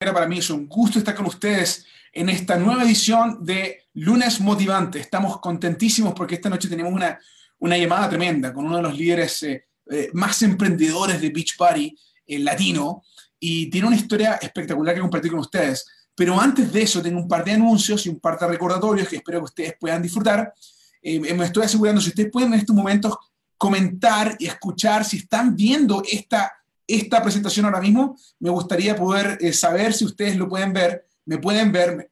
para mí es un gusto estar con ustedes en esta nueva edición de Lunes Motivante. Estamos contentísimos porque esta noche tenemos una, una llamada tremenda con uno de los líderes eh, eh, más emprendedores de Beach Party, el latino, y tiene una historia espectacular que compartir con ustedes. Pero antes de eso, tengo un par de anuncios y un par de recordatorios que espero que ustedes puedan disfrutar. Eh, me estoy asegurando si ustedes pueden en estos momentos comentar y escuchar si están viendo esta esta presentación ahora mismo. Me gustaría poder eh, saber si ustedes lo pueden ver, me pueden ver,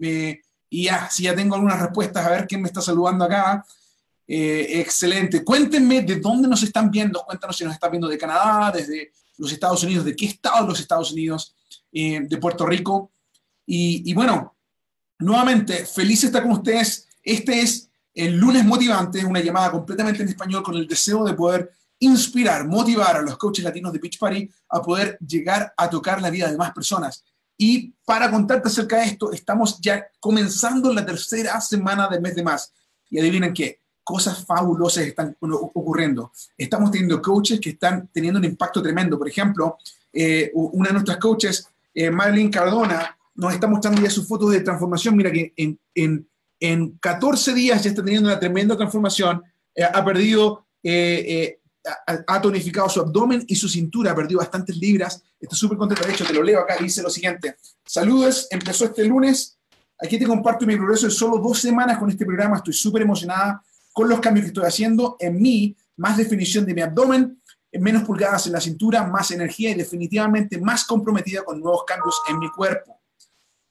y ya, si ya tengo algunas respuestas, a ver quién me está saludando acá. Eh, excelente. Cuéntenme de dónde nos están viendo. Cuéntanos si nos están viendo de Canadá, desde los Estados Unidos, de qué estado de los Estados Unidos, eh, de Puerto Rico. Y, y, bueno, nuevamente, feliz estar con ustedes. Este es el lunes motivante, una llamada completamente en español con el deseo de poder inspirar, motivar a los coaches latinos de Pitch Party a poder llegar a tocar la vida de más personas. Y para contarte acerca de esto, estamos ya comenzando la tercera semana del mes de más. Y adivinen qué, cosas fabulosas están ocurriendo. Estamos teniendo coaches que están teniendo un impacto tremendo. Por ejemplo, eh, una de nuestras coaches, eh, Cardona, nos está mostrando ya sus fotos de transformación. Mira que en, en, en 14 días ya está teniendo una tremenda transformación. Eh, ha perdido ha tonificado su abdomen y su cintura, ha perdido bastantes libras. Estoy súper contento. De hecho, te lo leo acá. Dice lo siguiente: Saludos, empezó este lunes. Aquí te comparto mi progreso de solo dos semanas con este programa. Estoy súper emocionada con los cambios que estoy haciendo en mí, más definición de mi abdomen, menos pulgadas en la cintura, más energía y definitivamente más comprometida con nuevos cambios en mi cuerpo.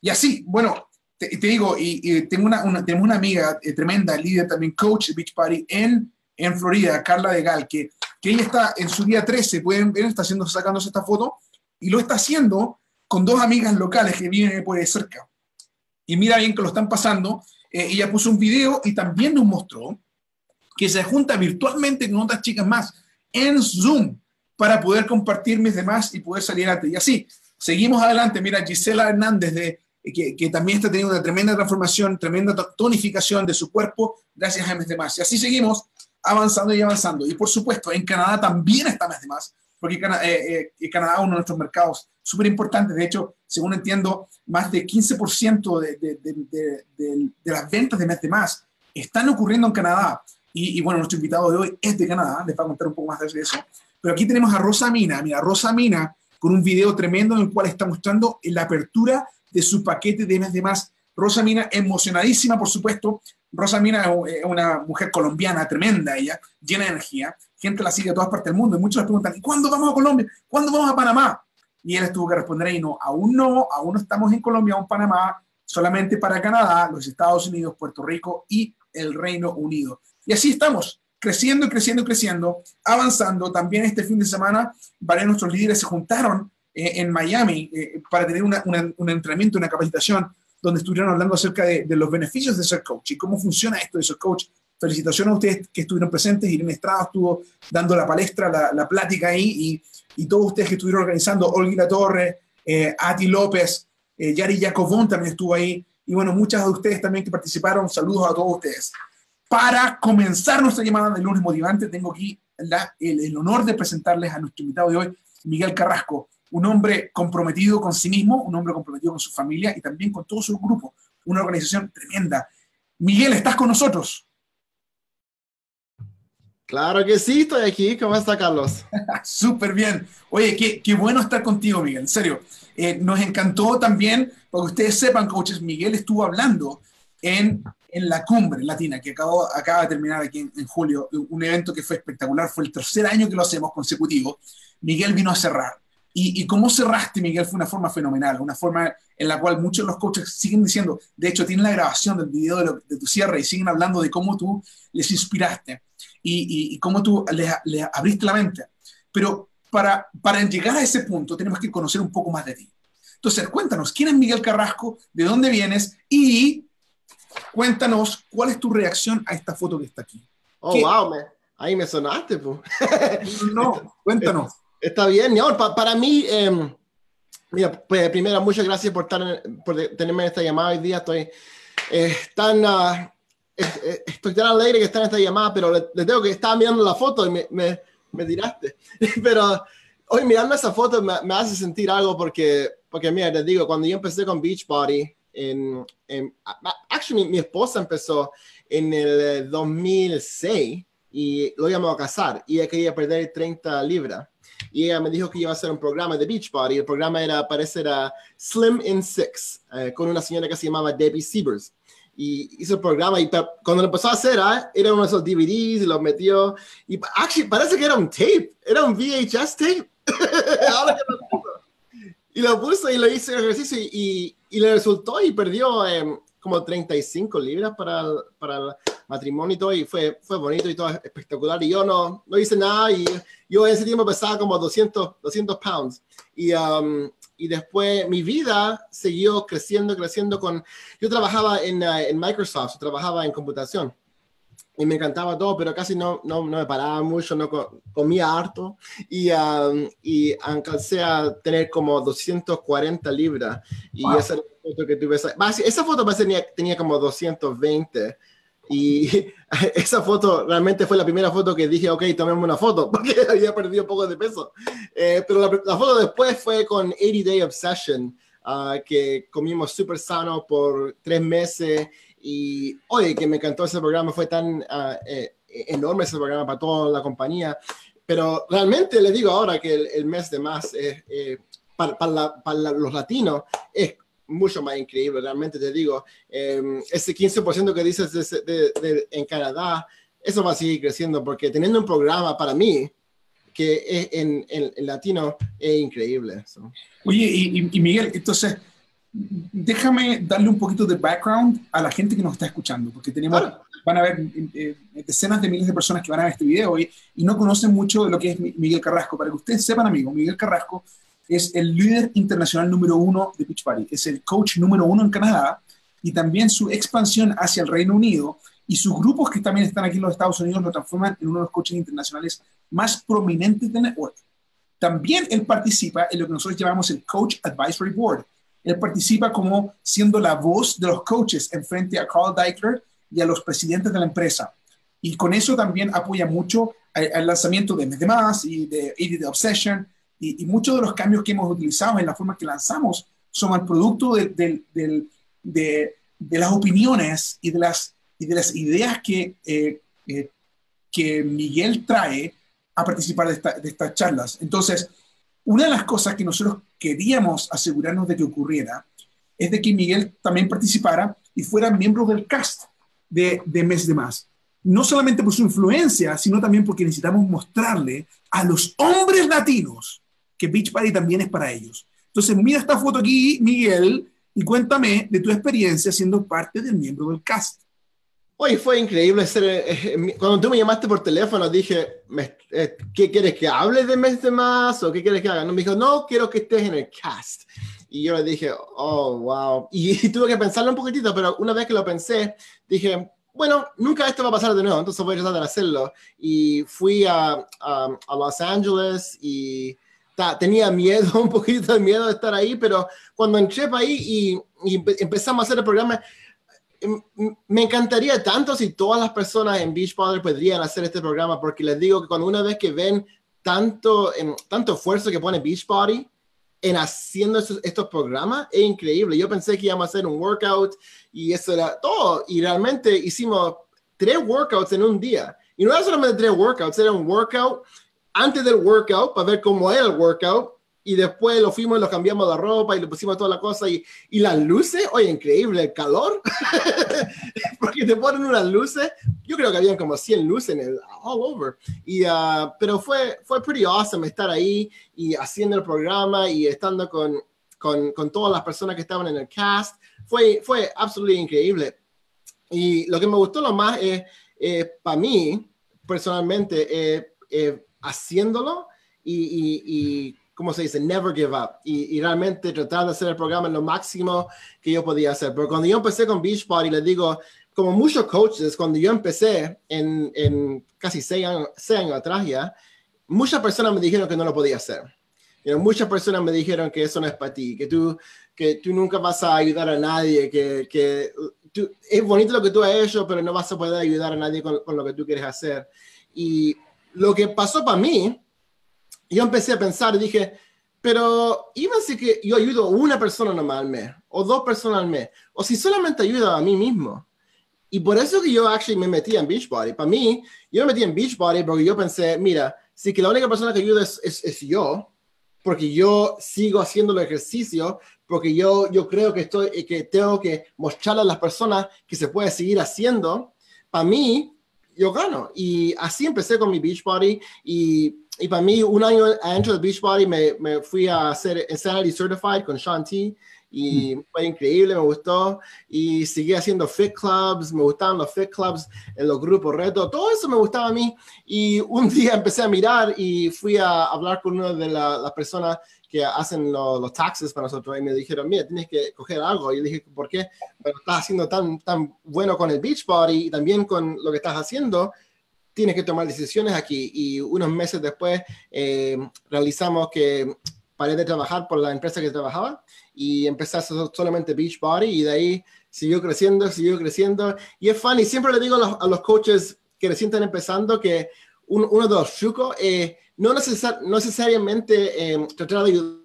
Y así, bueno, te, digo, y, tengo una, una, una amiga eh, tremenda, líder también, coach de Beach Party en, en Florida, Carla de Gal, que que ella está en su día 13, pueden ver, está haciendo, sacándose esta foto, y lo está haciendo con dos amigas locales que viven por ahí cerca. Y mira bien que lo están pasando. Eh, ella puso un video y también nos mostró que se junta virtualmente con otras chicas más en Zoom para poder compartir mis demás y poder salir adelante. Y así, seguimos adelante. Mira, Gisela Hernández, de, que, que, también está teniendo una tremenda transformación, tremenda tonificación de su cuerpo gracias a mis demás. Y así seguimos avanzando y avanzando. Y por supuesto, en Canadá también está más de más, porque eh, eh, Canadá es uno de nuestros mercados súper importantes. De hecho, según entiendo, más de 15% de, de, de, de, las ventas de mes de más están ocurriendo en Canadá. Y, bueno, nuestro invitado de hoy es de Canadá, les va a contar un poco más de eso. Pero aquí tenemos a Rosa Mina, mira, Rosa Mina con un video tremendo en el cual está mostrando la apertura de su paquete de mes de más. Rosa Mina emocionadísima, por supuesto, Rosa Mina es una mujer colombiana tremenda, ella, llena de energía. Gente la sigue a todas partes del mundo y muchos le preguntan, ¿y cuándo vamos a Colombia? ¿Cuándo vamos a Panamá? Y él tuvo que responder ahí, no, aún no, aún no estamos en Colombia en Panamá, solamente para Canadá, los Estados Unidos, Puerto Rico y el Reino Unido. Y así estamos, creciendo y creciendo y creciendo, avanzando. También este fin de semana, varios de nuestros líderes se juntaron eh, en Miami eh, para tener un entrenamiento, una capacitación donde estuvieron hablando acerca de, los beneficios de ser coach y cómo funciona esto de ser coach. Felicitaciones a ustedes que estuvieron presentes. Irene Estrada estuvo dando la palestra, la, la plática ahí, y, y, todos ustedes que estuvieron organizando, Olga Torre, eh, Ati López, eh, Yari Jacobón también estuvo ahí, y bueno, muchas de ustedes también que participaron. Saludos a todos ustedes. Para comenzar nuestra llamada de lunes motivante, tengo aquí la, el, el honor de presentarles a nuestro invitado de hoy, Miguel Carrasco un hombre comprometido con sí mismo, un hombre comprometido con su familia y también con todo su grupo, una organización tremenda. Miguel, ¿estás con nosotros? Claro que sí, estoy aquí. ¿Cómo está, Carlos? Súper bien. Oye, qué, qué, bueno estar contigo, Miguel, en serio. Eh, nos encantó también, para que ustedes sepan, coaches, Miguel estuvo hablando en, en la cumbre latina que acabó, acaba de terminar aquí en, en julio, un evento que fue espectacular, fue el tercer año que lo hacemos consecutivo. Miguel vino a cerrar y, cómo cerraste, Miguel, fue una forma fenomenal, una forma en la cual muchos de los coaches siguen diciendo, de hecho, tienen la grabación del video de, tu cierre y siguen hablando de cómo tú les inspiraste y, cómo tú les, abriste la mente. Pero para, para llegar a ese punto tenemos que conocer un poco más de ti. Entonces, cuéntanos, ¿quién es Miguel Carrasco? ¿De dónde vienes? Y cuéntanos, ¿cuál es tu reacción a esta foto que está aquí? Oh, wow, ahí me sonaste, pues. no, cuéntanos. Está bien, mi para mí, em, mira, pues primero, muchas gracias por, estar por tenerme en esta llamada hoy día. Estoy eh, tan, uh, estoy tan alegre que está en esta llamada, pero le, tengo que estaba mirando la foto y me, me, tiraste. pero hoy mirando esa foto me, me, hace sentir algo porque, porque mira, te digo, cuando yo empecé con Beachbody, en, en actually mi, mi, esposa empezó en el 2006 y lo íbamos a casar y ella quería perder 30 libras y ella me dijo que iba a hacer un programa de Beachbody. El programa era, parece, era Slim in Six, eh, con una señora que se llamaba Debbie Siebers. Y hizo el programa y cuando lo empezó a hacer, ¿eh? era uno de esos DVDs y lo metió. Y actually, parece que era un tape, era un VHS tape. y lo puso y lo hizo el ejercicio y, y, le resultó y perdió eh, como 35 libras para para el matrimonio y todo, y fue, fue bonito y todo espectacular. Y yo no, no hice nada y yo en ese tiempo pesaba como 200, 200 pounds. Y, um, y después mi vida siguió creciendo, creciendo con... Yo trabajaba en, uh, en Microsoft, trabajaba en computación y me encantaba todo, pero casi no, no, no me paraba mucho, no comía harto y, um, y alcancé a tener como 240 libras y esa foto que tuve, esa foto tenía, tenía como 220 y esa foto realmente fue la primera foto que dije, ok, tomemos una foto, porque había perdido un poco de peso. Eh, pero la, la, foto después fue con 80 Day Obsession, uh, que comimos súper sano por tres meses y oye, que me encantó ese programa, fue tan uh, eh, enorme ese programa para toda la compañía. Pero realmente les digo ahora que el, el mes de más eh, para, para, la, para, los latinos es mucho más increíble, realmente te digo. Eh, ese 15% que dices de, de, de, en Canadá, eso va a seguir creciendo porque teniendo un programa para mí que es en, en, en latino es increíble. So. Oye, y, y Miguel, entonces déjame darle un poquito de background a la gente que nos está escuchando, porque tenemos, van a ver eh, decenas de miles de personas que van a ver este video hoy y no conocen mucho de lo que es Miguel Carrasco. Para que ustedes sepan, amigos, Miguel Carrasco es el líder internacional número uno de Beach Party, es el coach número uno en Canadá y también su expansión hacia el Reino Unido y sus grupos que también están aquí en los Estados Unidos lo transforman en uno de los coaches internacionales más prominentes de Network. También él participa en lo que nosotros llamamos el Coach Advisory Board, él participa como siendo la voz de los coaches en frente a Carl Deichler y a los presidentes de la empresa. Y con eso también apoya mucho al lanzamiento de Mes de Más y de 80 The Obsession. Y, y, muchos de los cambios que hemos utilizado en la forma que lanzamos son el producto de, de, de, de las opiniones y de las, y de las ideas que, eh, eh, que Miguel trae a participar de, esta, de estas charlas. Entonces, una de las cosas que nosotros queríamos asegurarnos de que ocurriera es de que Miguel también participara y fuera miembro del cast de, de Mes de Más. No solamente por su influencia, sino también porque necesitamos mostrarle a los hombres latinos que Beach Party también es para ellos. Entonces, mira esta foto aquí, Miguel, y cuéntame de tu experiencia siendo parte del miembro del cast. Hoy fue increíble ser, eh, cuando tú me llamaste por teléfono, dije, me, eh, ¿qué quieres que hable de mes de más o qué quieres que haga? No, me dijo, no, quiero que estés en el cast. Y yo le dije, oh, wow. Y, y, tuve que pensarlo un poquitito, pero una vez que lo pensé, dije, bueno, nunca esto va a pasar de nuevo, entonces voy a tratar de hacerlo. Y fui a, a, a Los Ángeles y tenía miedo, un poquito de miedo de estar ahí, pero cuando entré para ahí y, y empezamos a hacer el programa, me encantaría tanto si todas las personas en Beachbody podrían hacer este programa, porque les digo que cuando una vez que ven tanto, en, tanto esfuerzo que pone Beachbody en haciendo estos, estos, programas, es increíble. Yo pensé que íbamos a hacer un workout y eso era todo. Y realmente hicimos tres workouts en un día. Y no era solamente tres workouts, era un workout antes del workout para ver cómo era el workout y después lo fuimos y lo cambiamos la ropa y le pusimos toda la cosa y, y las luces, oye, increíble, el calor, porque te ponen unas luces, yo creo que habían como 100 luces en el, all over, y, uh, pero fue, fue pretty awesome estar ahí y haciendo el programa y estando con, con, con todas las personas que estaban en el cast, fue, fue absolutamente increíble. Y lo que me gustó lo más es, eh, para mí, personalmente, eh, eh, haciéndolo y, y, y ¿cómo se dice? Never give up. Y, y, realmente tratar de hacer el programa lo máximo que yo podía hacer. Pero cuando yo empecé con Beachbody, les digo, como muchos coaches, cuando yo empecé en, en casi seis años, seis años, atrás ya, muchas personas me dijeron que no lo podía hacer. You know, muchas personas me dijeron que eso no es para ti, que tú, que tú nunca vas a ayudar a nadie, que, que tú, es bonito lo que tú has hecho, pero no vas a poder ayudar a nadie con, con lo que tú quieres hacer. Y lo que pasó para mí yo empecé a pensar y dije, pero si que yo ayudo a una persona nomás al o dos personas al mes, o si solamente ayudo a mí mismo. Y por eso que yo actually me metí en Beachbody. Para mí, yo me metí en Beachbody porque yo pensé, mira, si que la única persona que ayuda es, yo, porque yo sigo haciendo el ejercicio, porque yo, yo creo que, estoy, que tengo que mostrarle a las personas que se puede seguir haciendo, para mí, yo gano. Y así empecé con mi Beachbody y y para mí, un año adentro de Beachbody me, me fui a hacer Insanity Certified con Sean T. Y fue increíble, me gustó. Y seguí haciendo fit clubs, me gustaban los fit clubs en los grupos retos, todo eso me gustaba a mí. Y un día empecé a mirar y fui a hablar con una de las personas que hacen los taxes para nosotros y me dijeron, mira, tienes que coger algo. Y le dije, ¿por qué? Pero estás haciendo tan, tan bueno con el Beachbody y también con lo que estás haciendo tienes que tomar decisiones aquí. Y unos meses después eh, realizamos que paré de trabajar por la empresa que trabajaba y empecé a hacer solamente Beachbody y de ahí siguió creciendo, siguió creciendo. Y es funny, siempre le digo a los, coaches que recién están empezando que uno de los trucos es no, necesariamente eh, tratar de ayudar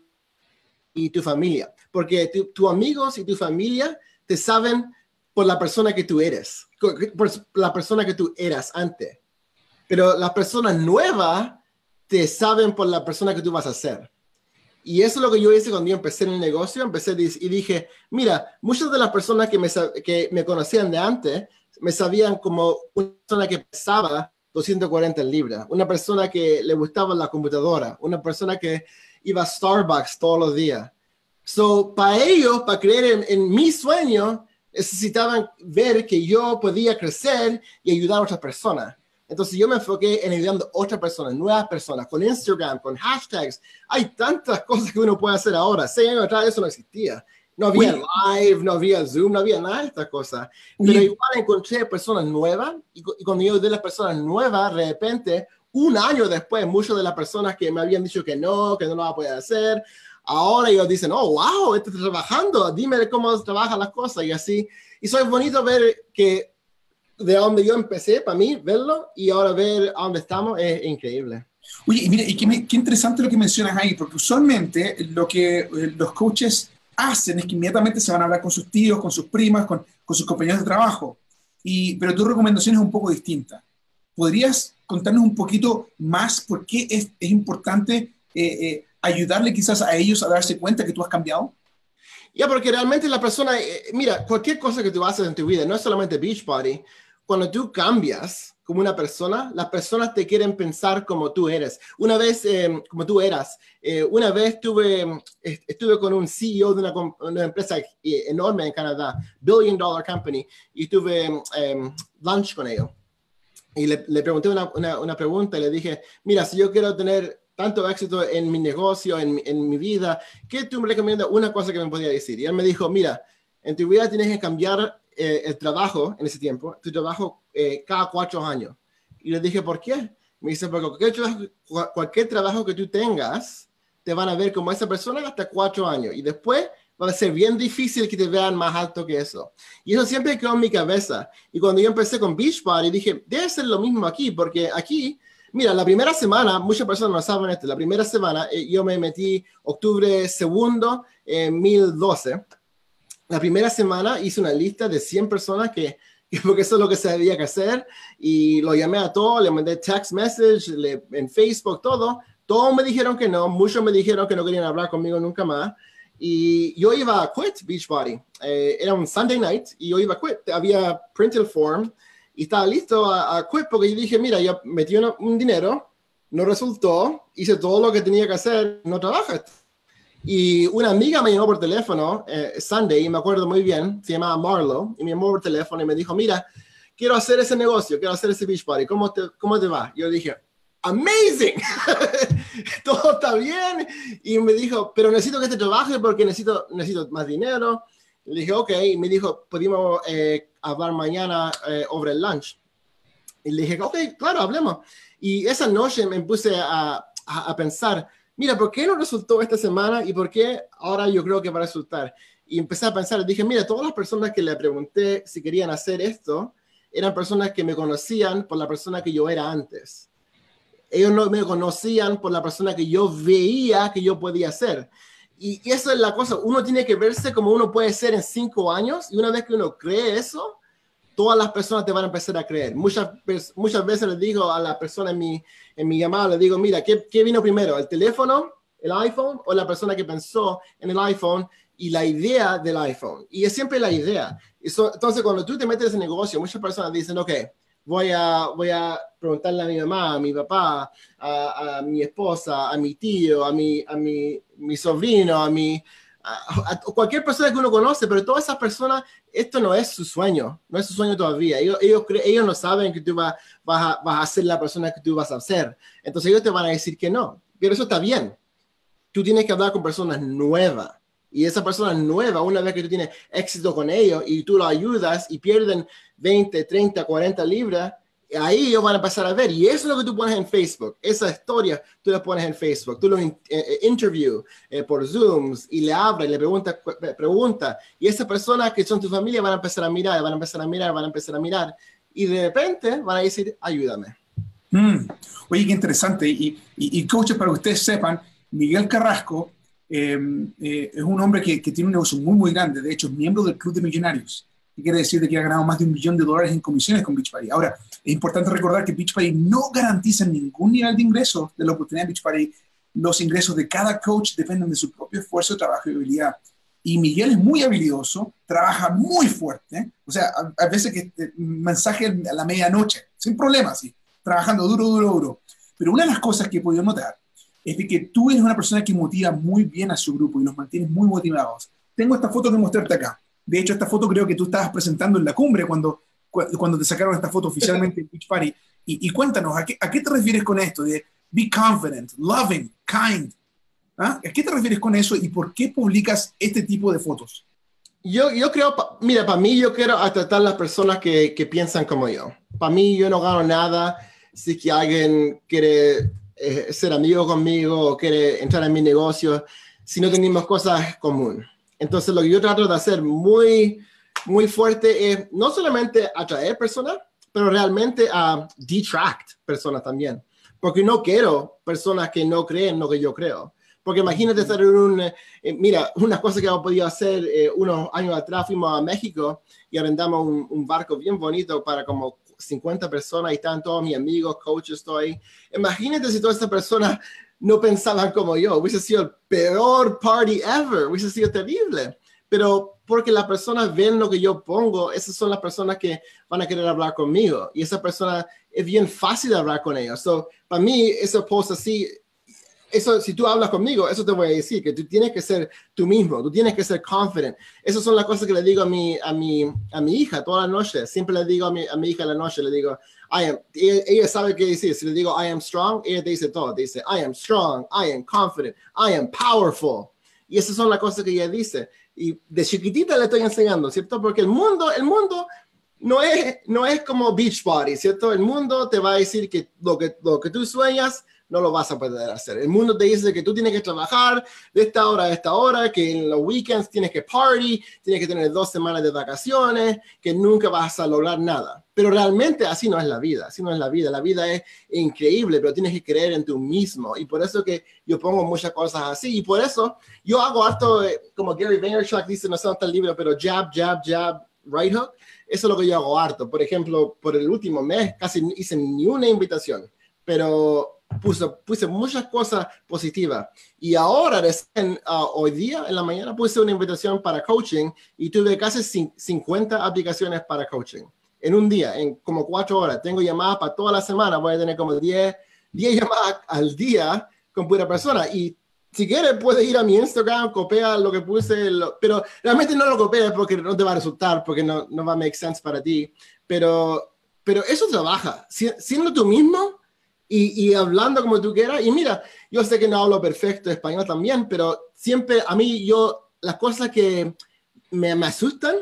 y tu familia, porque tus amigos y tu familia te saben por la persona que tú eres, por la persona que tú eras antes pero las personas nuevas te saben por la persona que tú vas a ser. Y eso es lo que yo hice cuando yo empecé en el negocio, empecé y dije, mira, muchas de las personas que me, que me conocían de antes me sabían como una persona que pesaba 240 libras, una persona que le gustaba la computadora, una persona que iba a Starbucks todos los días. So, para ellos, para creer en, en mi sueño, necesitaban ver que yo podía crecer y ayudar a otras personas. Entonces yo me enfoqué en ayudando a otras personas, nuevas personas, con Instagram, con hashtags. Hay tantas cosas que uno puede hacer ahora. Seis años atrás eso no existía. No había live, no había Zoom, no había nada de estas cosas. Pero igual encontré personas nuevas y, cuando yo de las personas nuevas, de repente, un año después, muchas de las personas que me habían dicho que no, que no lo va a poder hacer, ahora ellos dicen, oh, wow, estás trabajando, dime cómo trabajan las cosas y así. Y eso es bonito ver que de donde yo empecé, para mí, verlo y ahora ver a dónde estamos es increíble. Oye, y mire, y qué, interesante lo que mencionas ahí, porque usualmente lo que eh, los coaches hacen es que inmediatamente se van a hablar con sus tíos, con sus primas, con, sus compañeros de trabajo. Y, pero tu recomendación es un poco distinta. ¿Podrías contarnos un poquito más por qué es, es importante eh, eh, ayudarle quizás a ellos a darse cuenta que tú has cambiado? Ya, porque realmente la persona, mira, cualquier cosa que tú haces en tu vida, no es solamente Beachbody, cuando tú cambias como una persona, las personas te quieren pensar como tú eres. Una vez, eh, como tú eras, eh, una vez tuve, estuve con un CEO de una, empresa eh, enorme en Canadá, billion dollar company, y tuve um, lunch con ellos. Y le, le pregunté una, una, una, pregunta y le dije, mira, si yo quiero tener tanto éxito en mi negocio, en, en mi vida, ¿qué tú me recomiendas? Una cosa que me podía decir. Y él me dijo, mira, en tu vida tienes que cambiar eh, el trabajo en ese tiempo, tu trabajo eh, cada cuatro años. Y le dije, ¿por qué? Me dice, porque cualquier trabajo, cualquier trabajo que tú tengas, te van a ver como esa persona hasta cuatro años. Y después va a ser bien difícil que te vean más alto que eso. Y eso siempre quedó en mi cabeza. Y cuando yo empecé con Beachbody, dije, debe ser lo mismo aquí, porque aquí, mira, la primera semana, muchas personas no saben esto, la primera semana eh, yo me metí octubre segundo en 2012 la primera semana hice una lista de 100 personas que, porque eso es lo que se debía que hacer, y lo llamé a todos, le mandé text message le, en Facebook, todo. Todos me dijeron que no, muchos me dijeron que no querían hablar conmigo nunca más. Y yo iba a quit Beachbody. Eh, era un Sunday night y yo iba a quit. Había printed form y estaba listo a, a quit porque yo dije, mira, yo metí un dinero, no resultó, hice todo lo que tenía que hacer, no trabaja. Y una amiga me llamó por teléfono, eh, Sunday, y me acuerdo muy bien, se llamaba Marlo, y me llamó por teléfono y me dijo, mira, quiero hacer ese negocio, quiero hacer ese beach party, ¿cómo te, cómo te va? Yo dije, amazing, todo está bien. Y me dijo, pero necesito que te trabaje porque necesito, necesito más dinero. Le dije, ok, y me dijo, podemos eh, hablar mañana eh, over el lunch. Y le dije, ok, claro, hablemos. Y esa noche me puse a, a, a pensar, mira, ¿por qué no resultó esta semana y por qué ahora yo creo que va a resultar? Y empecé a pensar, dije, mira, todas las personas que le pregunté si querían hacer esto eran personas que me conocían por la persona que yo era antes. Ellos no me conocían por la persona que yo veía que yo podía ser. Y, y eso es la cosa, uno tiene que verse como uno puede ser en cinco años y una vez que uno cree eso, todas las personas te van a empezar a creer. Muchas, muchas veces les digo a la persona en mi, en mi llamada, le digo, mira, ¿qué, ¿qué vino primero? ¿El teléfono, el iPhone o la persona que pensó en el iPhone y la idea del iPhone? Y es siempre la idea. Eso, entonces, cuando tú te metes en negocio, muchas personas dicen, ok, voy a, voy a preguntarle a mi mamá, a mi papá, a, mi esposa, a mi tío, a mi, a mi, mi sobrino, a mi, a, cualquier persona que uno conoce, pero todas esas personas, esto no es su sueño, no es su sueño todavía. Ellos, ellos, ellos no saben que tú vas, vas, a, vas a ser la persona que tú vas a ser. Entonces ellos te van a decir que no, pero eso está bien. Tú tienes que hablar con personas nuevas. Y esa persona nueva, una vez que tú tienes éxito con ellos y tú lo ayudas y pierden 20, 30, 40 libras, ahí ellos van a pasar a ver. Y eso es lo que tú pones en Facebook. Esa historia tú la pones en Facebook. Tú lo in, eh, eh interview eh, por Zooms y le abres, le preguntas pregunta. Y esas personas que son tu familia van a empezar a mirar, van a empezar a mirar, van a empezar a mirar. Y de repente van a decir, ayúdame. Mm. Oye, qué interesante. Y, y, y coaches, para que ustedes sepan, Miguel Carrasco es un hombre que, que tiene un negocio muy, muy grande. De hecho, es miembro del Club de Millonarios que quiere decir de que ha ganado más de un millón de dólares en comisiones con Beachbody. Ahora, es importante recordar que Beachbody no garantiza ningún nivel de ingreso de la oportunidad de Beachbody. Los ingresos de cada coach dependen de su propio esfuerzo, trabajo y habilidad. Y Miguel es muy habilidoso, trabaja muy fuerte, o sea, a, veces que este, mensaje a la medianoche, sin problemas, sí, trabajando duro, duro, duro. Pero una de las cosas que he podido notar es de que tú eres una persona que motiva muy bien a su grupo y los mantienes muy motivados. Tengo esta foto que mostrarte acá. De hecho, esta foto creo que tú estabas presentando en la cumbre cuando, cuando te sacaron esta foto oficialmente en Beach Party. Y, y cuéntanos, ¿a qué, ¿a qué, te refieres con esto de be confident, loving, kind? ¿Ah? ¿A qué te refieres con eso y por qué publicas este tipo de fotos? Yo, yo creo, mira, para mí yo quiero tratar a las personas que, que piensan como yo. Para mí yo no gano nada si que alguien quiere eh, ser amigo conmigo o quiere entrar en mi negocio si no tenemos cosas comunes. Entonces, lo que yo trato de hacer muy, muy fuerte es no solamente atraer personas, pero realmente a detract personas también. Porque no quiero personas que no creen lo que yo creo. Porque imagínate estar en un... Eh, mira, una cosa que hemos podido hacer eh, unos años atrás, fuimos a México y arrendamos un, un, barco bien bonito para como 50 personas y están todos mis amigos, coaches, estoy. Imagínate si todas estas personas no pensaban como yo. Hubiese sido el peor party ever. Hubiese sido terrible. Pero porque las personas ven lo que yo pongo, esas son las personas que van a querer hablar conmigo. Y esa persona es bien fácil hablar con ellos. So, para mí, esa post así eso, si tú hablas conmigo, eso te voy a decir, que tú tienes que ser tú mismo, tú tienes que ser confident. Esas son las cosas que le digo a mi, a mi, a mi hija toda la noche. Siempre le digo a mi, a mi hija la noche, le digo, I am, ella, sabe qué decir. Si le digo I am strong, ella te dice todo. Dice, I am strong, I am confident, I am powerful. Y esas son las cosas que ella dice. Y de chiquitita le estoy enseñando, ¿cierto? Porque el mundo, el mundo no es, no es como Beachbody, ¿cierto? El mundo te va a decir que lo que, lo que tú sueñas no lo vas a poder hacer. El mundo te dice que tú tienes que trabajar de esta hora a esta hora, que en los weekends tienes que party, tienes que tener dos semanas de vacaciones, que nunca vas a lograr nada. Pero realmente así no es la vida, así no es la vida. La vida es increíble, pero tienes que creer en tú mismo. Y por eso que yo pongo muchas cosas así. Y por eso yo hago harto, como Gary Vaynerchuk dice, no está el libro, pero jab, jab, jab, right hook. Eso es lo que yo hago harto. Por ejemplo, por el último mes casi hice ni una invitación, pero puse, muchas cosas positivas. Y ahora, recién, uh, hoy día, en la mañana, puse una invitación para coaching y tuve casi 50 aplicaciones para coaching. En un día, en como cuatro horas. Tengo llamadas para toda la semana. Voy a tener como 10, 10 llamadas al día con pura persona. Y si quieres, puedes ir a mi Instagram, copia lo que puse, pero realmente no lo copies porque no te va a resultar, porque no, no va a make sense para ti. Pero, pero eso trabaja. Si, siendo tú mismo, y, y, hablando como tú quieras. Y mira, yo sé que no hablo perfecto español también, pero siempre a mí yo, las cosas que me, me asustan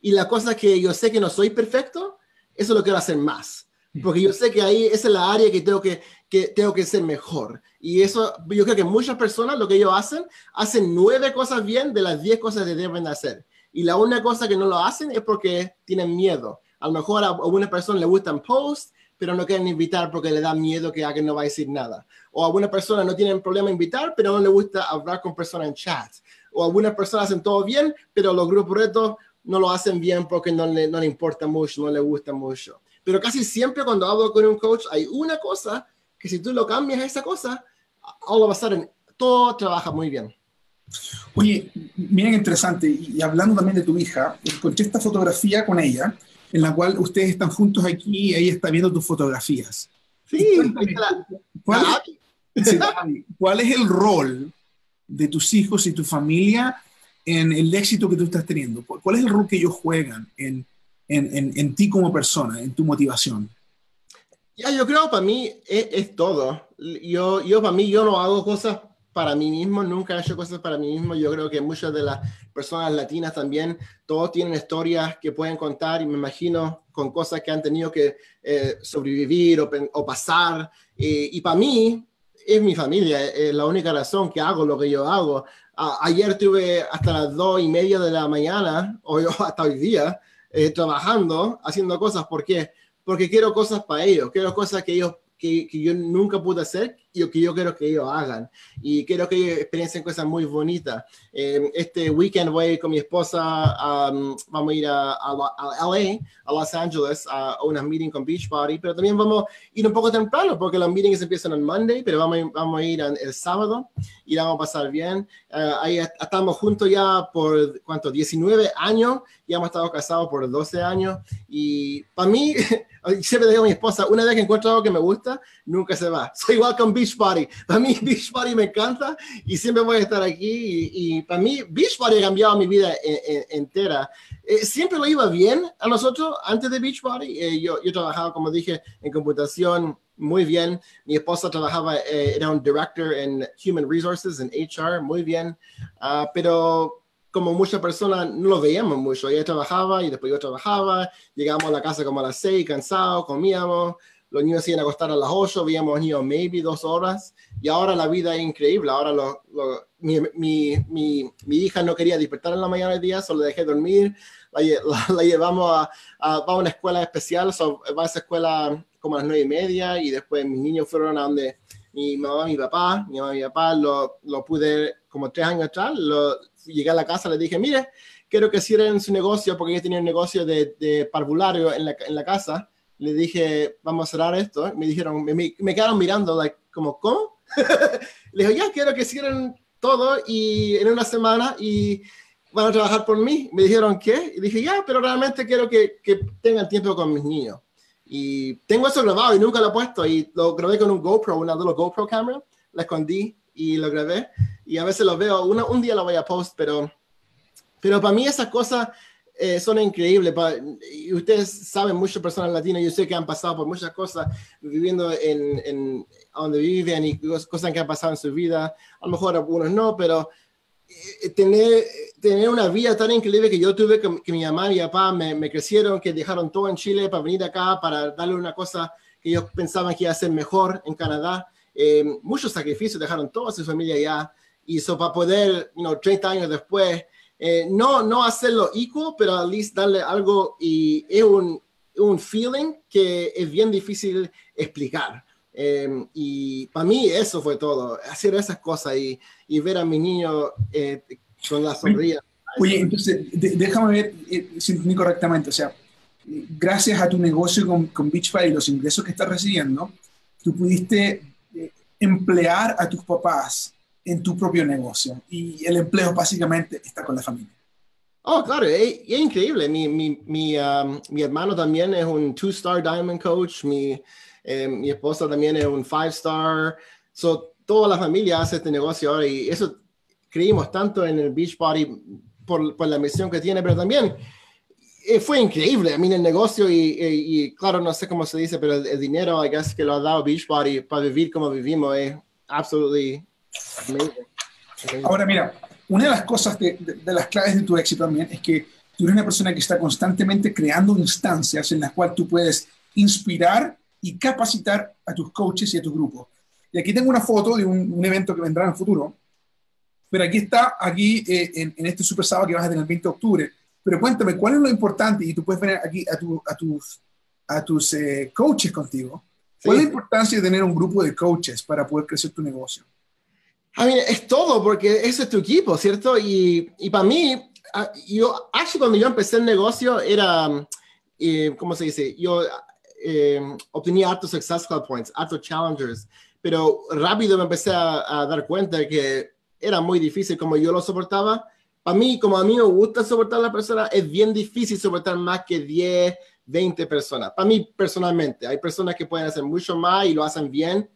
y las cosas que yo sé que no soy perfecto, eso lo quiero hacer más. Porque yo sé que ahí esa es la área que tengo que, que tengo que ser mejor. Y eso, yo creo que muchas personas lo que ellos hacen, hacen nueve cosas bien de las diez cosas que deben hacer. Y la única cosa que no lo hacen es porque tienen miedo. A lo mejor a, a una persona le gustan posts, pero no quieren invitar porque le da miedo que alguien no va a decir nada. O algunas personas no tienen problema invitar, pero no les gusta hablar con personas en chat. O algunas personas hacen todo bien, pero los grupos retos no lo hacen bien porque no le, no le importa mucho, no le gusta mucho. Pero casi siempre cuando hablo con un coach hay una cosa que si tú lo cambias esa cosa, algo va a estar en, todo trabaja muy bien. Oye, miren interesante, y hablando también de tu hija, encontré esta fotografía con ella, en la cual ustedes están juntos aquí y ella está viendo tus fotografías. Sí, ¿cuál, ¿cuál es el rol de tus hijos y tu familia en el éxito que tú estás teniendo? ¿Cuál es el rol que ellos juegan en, en, en, ti como persona, en tu motivación? Ya, yo creo para mí es, es, todo. Yo, yo para mí, yo no hago cosas para mí mismo, nunca he hecho cosas para mí mismo. Yo creo que muchas de las personas latinas también, todos tienen historias que pueden contar y me imagino con cosas que han tenido que eh, sobrevivir o, o pasar. y para mí, es mi familia, es la única razón que hago lo que yo hago. ayer tuve hasta las dos y media de la mañana, o hasta hoy día, eh, trabajando, haciendo cosas. ¿Por qué? Porque quiero cosas para ellos, quiero cosas que ellos que, que, yo nunca pude hacer y que yo quiero que ellos hagan. Y quiero que ellos experiencien cosas muy bonitas. Eh, este weekend voy a con mi esposa, um, vamos a ir a, a, a, LA, a Los Angeles, a, una meeting con Beachbody, pero también vamos a ir un poco temprano porque los meetings empiezan el Monday, pero vamos, vamos a ir el sábado y la vamos a pasar bien. Uh, ahí estamos juntos ya por, ¿cuánto? 19 años, ya hemos estado casados por 12 años y para mí, siempre digo a mi esposa, una vez que encuentro algo que me gusta, nunca se va. Soy igual con Beachbody. Para mí Beachbody me encanta y siempre voy a estar aquí y, y para mí Beachbody ha cambiado mi vida en, en, entera. Eh, siempre lo iba bien a nosotros antes de Beachbody. Eh, yo, yo trabajaba, como dije, en computación muy bien. Mi esposa trabajaba, eh, era un director en Human Resources, en HR, muy bien. Uh, pero como muchas personas no lo veíamos mucho. Ella trabajaba y después yo trabajaba. Llegamos a la casa como a las seis, cansados, comíamos. Los niños se iban a acostar a las ocho, veíamos niños maybe dos horas. Y ahora la vida es increíble. Ahora lo, lo, mi, mi, mi, mi, hija no quería despertar en la mañana del día, solo dejé dormir. La, la, la llevamos a, a, a, una escuela especial, so, va a esa escuela como a las nueve y media. Y después mis niños fueron a donde mi mamá, mi papá, mi mamá, mi papá, lo, lo pude como tres años atrás, lo, llegué a la casa, le dije, mire, quiero que cierren su negocio, porque ella tenía un negocio de, de parvulario en la, en la, casa. Le dije, vamos a cerrar esto. Me dijeron, me, me quedaron mirando, like, como, ¿cómo? le dije, ya quiero que cierren todo y en una semana y van a trabajar por mí. Me dijeron, ¿qué? Y dije, ya, pero realmente quiero que, que tengan tiempo con mis niños. Y tengo eso grabado y nunca lo he puesto. Y lo grabé con un GoPro, una little GoPro camera. La escondí y lo grabé. Y a veces lo veo. Una, un día lo voy a post, pero, pero para mí esas cosas eh, son increíbles. Pa, y ustedes saben, muchas personas latinas, yo sé que han pasado por muchas cosas viviendo en, en donde viven y cosas que han pasado en su vida. A lo mejor algunos no, pero eh, tener, tener una vida tan increíble que yo tuve, que, que mi mamá y mi papá me, me, crecieron, que dejaron todo en Chile para venir acá, para darle una cosa que ellos pensaban que iba a ser mejor en Canadá. Eh, muchos sacrificios, dejaron toda su familia allá. Y eso para poder, you know, 30 años después, eh, no, no hacerlo equal, pero al least darle algo y es un, un feeling que es bien difícil explicar. Eh, y para mí eso fue todo, hacer esas cosas y, y ver a mi niño eh, con la sonrisa. Oye, entonces, de, déjame ver eh, si entendí correctamente. O sea, gracias a tu negocio con, con Beachfire y los ingresos que estás recibiendo, tú pudiste eh, emplear a tus papás en tu propio negocio. Y el empleo básicamente está con la familia. Oh, claro, es, increíble. Mi, mi, mi, um, mi, hermano también es un two-star diamond coach. Mi, eh, mi esposa también es un five-star. So, toda la familia hace este negocio ahora y eso creímos tanto en el Beachbody por, por la misión que tiene, pero también eh, fue increíble. A mí el negocio y, y, y, claro, no sé cómo se dice, pero el, el dinero, I guess, que lo ha dado Beachbody para vivir como vivimos es amazing. Ahora, mira, una de las cosas, de, de, de, las claves de tu éxito también es que tú eres una persona que está constantemente creando instancias en las cuales tú puedes inspirar y capacitar a tus coaches y a tu grupo. Y aquí tengo una foto de un, un evento que vendrá en el futuro, pero aquí está, aquí eh, en, en, este Super Sábado que vas a tener el 20 de octubre. Pero cuéntame, ¿cuál es lo importante? Y tú puedes ver aquí a, tu, a tus a tus eh, coaches contigo, ¿cuál es la importancia de tener un grupo de coaches para poder crecer tu negocio? A mí es todo, porque ese es tu equipo, ¿cierto? Y, y para mí, ah, yo, actually, cuando yo empecé el negocio, era, eh, ¿cómo se dice? Yo eh, obtenía hartos Success Club Points, hartos Challengers, pero rápido me empecé a, a dar cuenta que era muy difícil como yo lo soportaba. Para mí, como a mí me gusta soportar a la persona, es bien difícil soportar más que 10, 20 personas. Para mí, personalmente, hay personas que pueden hacer mucho más y lo hacen bien.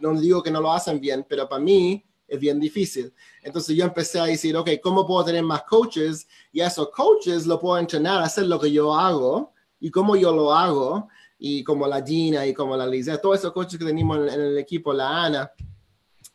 No digo que no lo hacen bien, pero para mí es bien difícil. Entonces yo empecé a decir, ok, ¿cómo puedo tener más coaches? Y a esos coaches lo puedo entrenar a hacer lo que yo hago y cómo yo lo hago. Y como la Gina y como la Lisa, todos esos coaches que tenemos en, el equipo, la Ana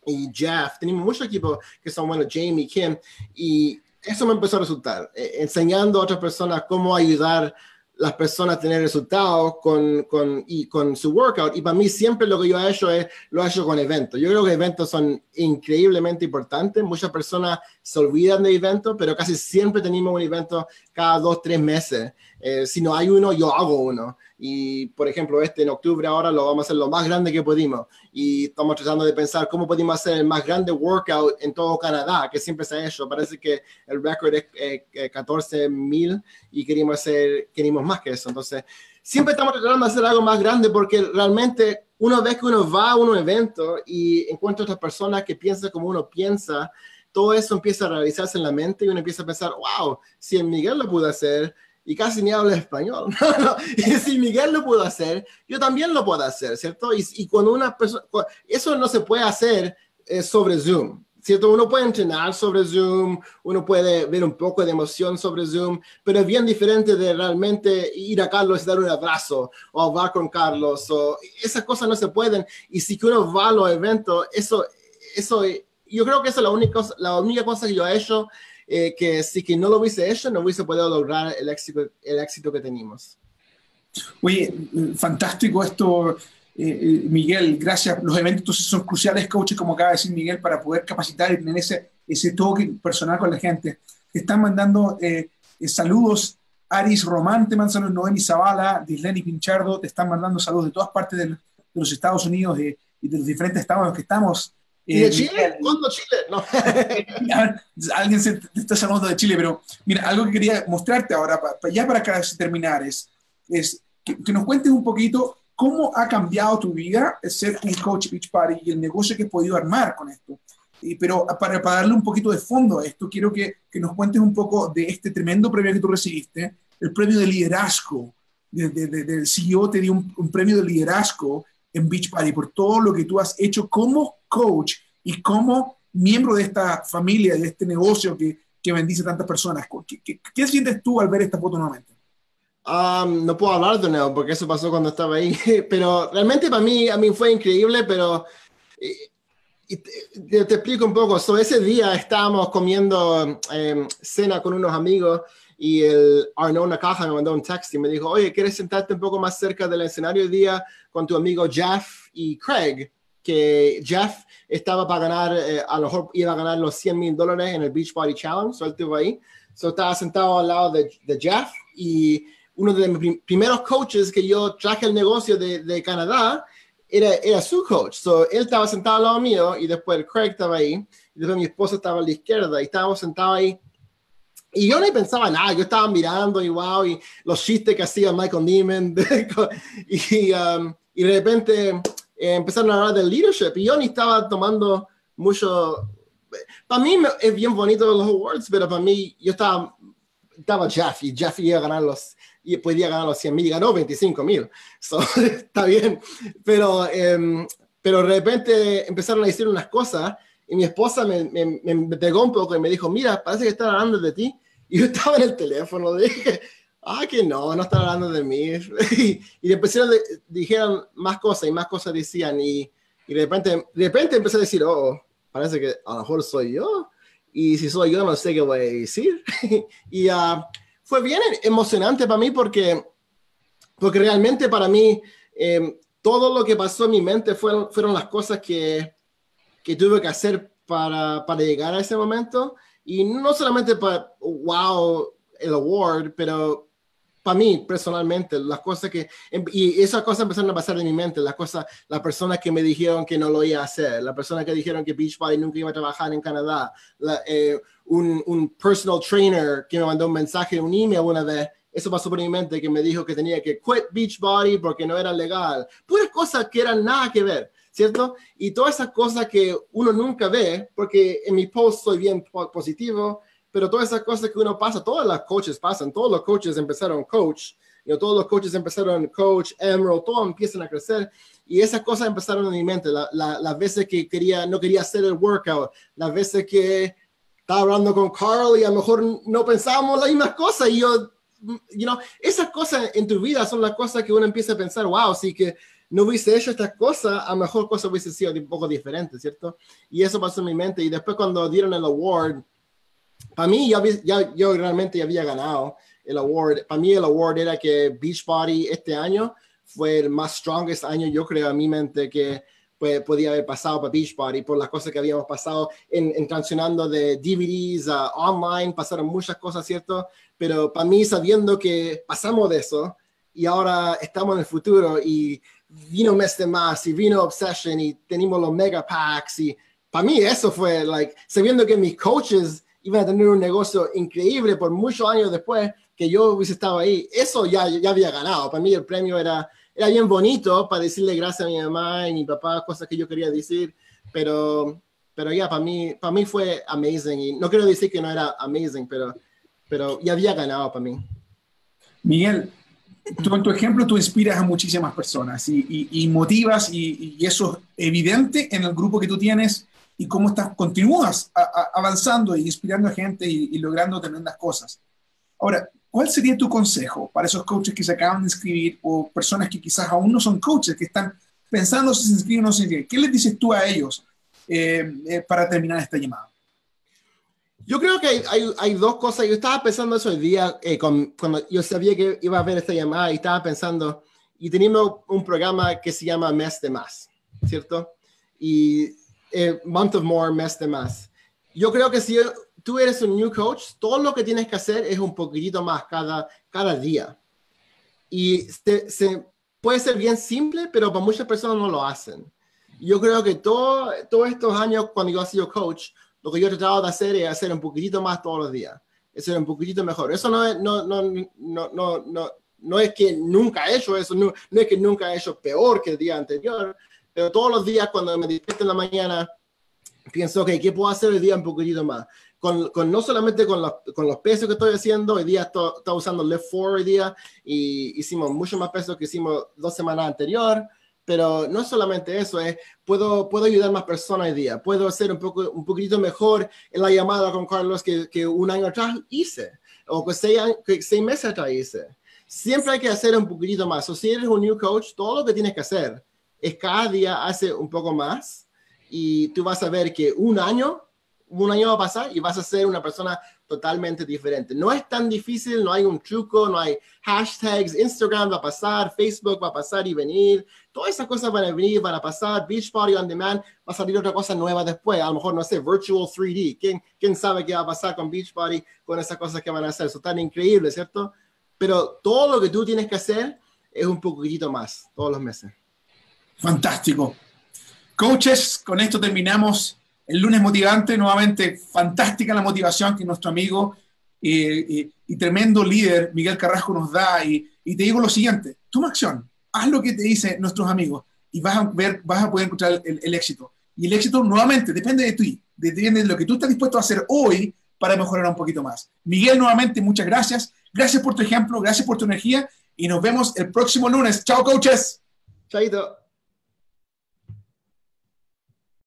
y Jeff, tenemos muchos equipos que son buenos, Jamie, Kim, y eso me empezó a resultar, eh, enseñando a otras personas cómo ayudar las personas tener resultados con, con, y con su workout. Y para mí siempre lo que yo he hecho es, lo he hecho con eventos. Yo creo que eventos son increíblemente importantes. Muchas personas se olvidan de eventos, pero casi siempre tenemos un evento cada dos, tres meses. Eh, si no hay uno, yo hago uno. Y, por ejemplo, este en octubre ahora lo vamos a hacer lo más grande que pudimos. Y estamos tratando de pensar cómo podemos hacer el más grande workout en todo Canadá, que siempre se ha hecho. Parece que el récord es eh, 14 mil y queríamos hacer, queríamos más que eso. Entonces, siempre estamos tratando de hacer algo más grande porque realmente una vez que uno va a un evento y encuentra otras personas que piensan como uno piensa, todo eso empieza a realizarse en la mente y uno empieza a pensar, wow, si el Miguel lo pudo hacer, y casi ni habla español. y si Miguel lo pudo hacer, yo también lo puedo hacer, ¿cierto? Y, y cuando una persona, eso no se puede hacer eh, sobre Zoom. ¿Cierto? Uno puede entrenar sobre Zoom, uno puede ver un poco de emoción sobre Zoom, pero es bien diferente de realmente ir a Carlos y dar un abrazo o hablar con Carlos. O, esas cosas no se pueden. Y si uno va a los eventos, eso, eso, yo creo que esa es la única, la única cosa que yo he hecho eh, que si que no lo hubiese hecho, no hubiese podido lograr el éxito, el éxito que tenemos. Oye, fantástico esto, eh, eh, Miguel. Gracias. Los eventos son cruciales, coaches, como acaba de decir Miguel, para poder capacitar y tener ese, ese toque personal con la gente. Te están mandando saludos. Aris Román te manda saludos, Noemi Zavala, Disleni Pinchardo, te están mandando saludos de todas partes de, los Estados Unidos y de los diferentes estados en los que estamos. ¿Y de eh, Chile? ¿Cuándo Chile? No. Alguien se está llamando de Chile, pero mira, algo que quería mostrarte ahora, ya para terminar, es, es que, nos cuentes un poquito cómo ha cambiado tu vida ser un coach Beach Party y el negocio que has podido armar con esto. Y, pero para, para, darle un poquito de fondo a esto, quiero que, que, nos cuentes un poco de este tremendo premio que tú recibiste, el premio de liderazgo. Del de, de, CEO te dio un, un premio de liderazgo en Beach Party por todo lo que tú has hecho como coach y como miembro de esta familia, de este negocio que, que bendice a tantas personas. ¿Qué, qué, sientes tú al ver esta foto nuevamente? Um, no puedo hablar de nuevo porque eso pasó cuando estaba ahí, pero realmente para mí, a mí fue increíble, pero y, te, explico un poco. So, ese día estábamos comiendo em, cena con unos amigos y el Arnaud Nakaja me mandó un texto y me dijo, oye, ¿quieres sentarte un poco más cerca del escenario hoy día con tu amigo Jeff y Craig? Que Jeff estaba para ganar, eh, a lo mejor iba a ganar los 100 mil dólares en el Beach Body Challenge, so él estuvo ahí. So estaba sentado al lado de, de Jeff y uno de mis primeros coaches que yo traje el negocio de, de Canadá era, era, su coach. So él estaba sentado al lado mío y después Craig estaba ahí y después mi esposa estaba a la izquierda y estábamos sentados ahí y yo ni pensaba nada, yo estaba mirando y wow, y los chistes que hacía Michael Neiman, y, um, y, de repente eh, empezaron a hablar del leadership, y yo ni estaba tomando mucho. Para mí es bien bonito los awards, pero para mí yo estaba, estaba Jeff, y Jeff iba a ganar los, y podía ganar los 100 mil, y ganó 25 mil, so, está bien, pero, um, pero de repente empezaron a decir unas cosas y mi esposa me, me, me, pegó un poco y me dijo, mira, parece que están hablando de ti. Y yo estaba en el teléfono, dije, ah, que no, no están hablando de mí. y, después dijeron más cosas y más cosas decían. Y, y, de, repente, de repente empecé a decir, oh, parece que a lo mejor soy yo. Y si soy yo, no sé qué voy a decir. y uh, fue bien emocionante para mí porque, porque realmente para mí eh, todo lo que pasó en mi mente fueron, fueron las cosas que que tuve que hacer para, para llegar a ese momento. Y no solamente para, wow, el award, pero para mí personalmente, las cosas que, em, y esas cosas empezaron a pasar en mi mente, las cosas, las personas que me dijeron que no lo iba a hacer, las personas que dijeron que Beachbody nunca iba a trabajar en Canadá, eh, un, un, personal trainer que me mandó un mensaje, un email una vez, eso pasó por mi mente, que me dijo que tenía que quit Beachbody porque no era legal, puras cosas que eran nada que ver. ¿Cierto? Y todas esas cosas que uno nunca ve, porque en mi post soy bien positivo, pero todas esas cosas que uno pasa, todos los coaches pasan, todos los coaches empezaron coach, you todos los coaches empezaron coach, Emerald, todos empiezan a crecer. Y esas cosas empezaron en mi mente, las la, veces que quería, no quería hacer el workout, las veces que estaba hablando con Carl y a lo mejor no pensábamos las mismas cosas. Y yo, you know, esas cosas en tu vida son las cosas que uno empieza a pensar, wow, sí que no hubiese hecho estas cosas, a lo mejor cosas hubiese sido un poco diferentes, ¿cierto? Y eso pasó en mi mente. Y después cuando dieron el award, para mí, ya, ya, yo realmente ya había ganado el award. Para mí, el award era que Beachbody este año fue el más strongest año, yo creo, a mi mente, que pues, podía haber pasado para Beachbody por las cosas que habíamos pasado en, en transicionando de DVDs a online, pasaron muchas cosas, ¿cierto? Pero para mí, sabiendo que pasamos de eso y ahora estamos en el futuro y vino Mes de Más y vino Obsession y tenemos los mega packs y para mí eso fue, like, sabiendo que mis coaches iban a tener un negocio increíble por muchos años después que yo hubiese estado ahí. Eso ya, ya había ganado. Para mí el premio era, era bien bonito para decirle gracias a mi mamá y mi papá, cosas que yo quería decir, pero, pero ya, para mí, para mí fue amazing. Y no quiero decir que no era amazing, pero, pero ya había ganado para mí. Miguel, tú en tu ejemplo tú inspiras a muchísimas personas y, y, motivas y, y, eso es evidente en el grupo que tú tienes y cómo estás, continúas avanzando e inspirando a gente y, logrando tremendas cosas. Ahora, ¿cuál sería tu consejo para esos coaches que se acaban de inscribir o personas que quizás aún no son coaches, que están pensando si se inscriben o no se inscriben? ¿Qué les dices tú a ellos eh, eh, para terminar esta llamada? Yo creo que hay, hay, dos cosas. Yo estaba pensando eso el día, eh, cuando yo sabía que iba a haber esta llamada y estaba pensando, y teníamos un programa que se llama Mes de Más, ¿cierto? Y eh, month of more, mes de más. Yo creo que si tú eres un new coach, todo lo que tienes que hacer es un poquitito más cada, cada día. Y se, puede ser bien simple, pero para muchas personas no lo hacen. Yo creo que todo, todos estos años, cuando yo he sido coach, lo que yo he tratado de hacer es hacer un poquitito más todos los días. Es ser un poquitito mejor. Eso no es, no, no, no, no, no, no es que nunca he hecho eso, no, no es que nunca he hecho peor que el día anterior, pero todos los días cuando me despierto en la mañana, pienso, ok, ¿qué puedo hacer hoy día un poquitito más? Con, con, no solamente con los, con los pesos que estoy haciendo, hoy día estoy, usando Lift 4 hoy día y hicimos mucho más peso que hicimos dos semanas anterior, pero no solamente eso, es, puedo, puedo ayudar más personas hoy día, puedo hacer un, poco, un poquito mejor en la llamada con Carlos que, que un año atrás hice, o que seis, que seis meses atrás hice. Siempre hay que hacer un poquitito más. O si eres un new coach, todo lo que tienes que hacer es cada día hace un poco más y tú vas a ver que un año, un año va a pasar y vas a ser una persona totalmente diferente. No es tan difícil, no hay un truco, no hay hashtags, Instagram va a pasar, Facebook va a pasar y venir, todas esas cosas van a venir, van a pasar, Beachbody On Demand, va a salir otra cosa nueva después, a lo mejor, no sé, Virtual 3D, ¿quién, quién sabe qué va a pasar con Beachbody, con esas cosas que van a hacer? Eso tan increíble, ¿cierto? Pero todo lo que tú tienes que hacer es un poquitito más, todos los meses. Fantástico. Coaches, con esto terminamos el lunes motivante. Nuevamente, fantástica la motivación que nuestro amigo y, tremendo líder Miguel Carrasco nos da. Y, te digo lo siguiente, toma acción, haz lo que te dicen nuestros amigos y vas a, ver, vas a poder encontrar el, éxito. Y el éxito nuevamente depende de ti, depende de lo que tú estás dispuesto a hacer hoy para mejorar un poquito más. Miguel, nuevamente, muchas gracias. Gracias por tu ejemplo, gracias por tu energía y nos vemos el próximo lunes. Chao, coaches. Chaito.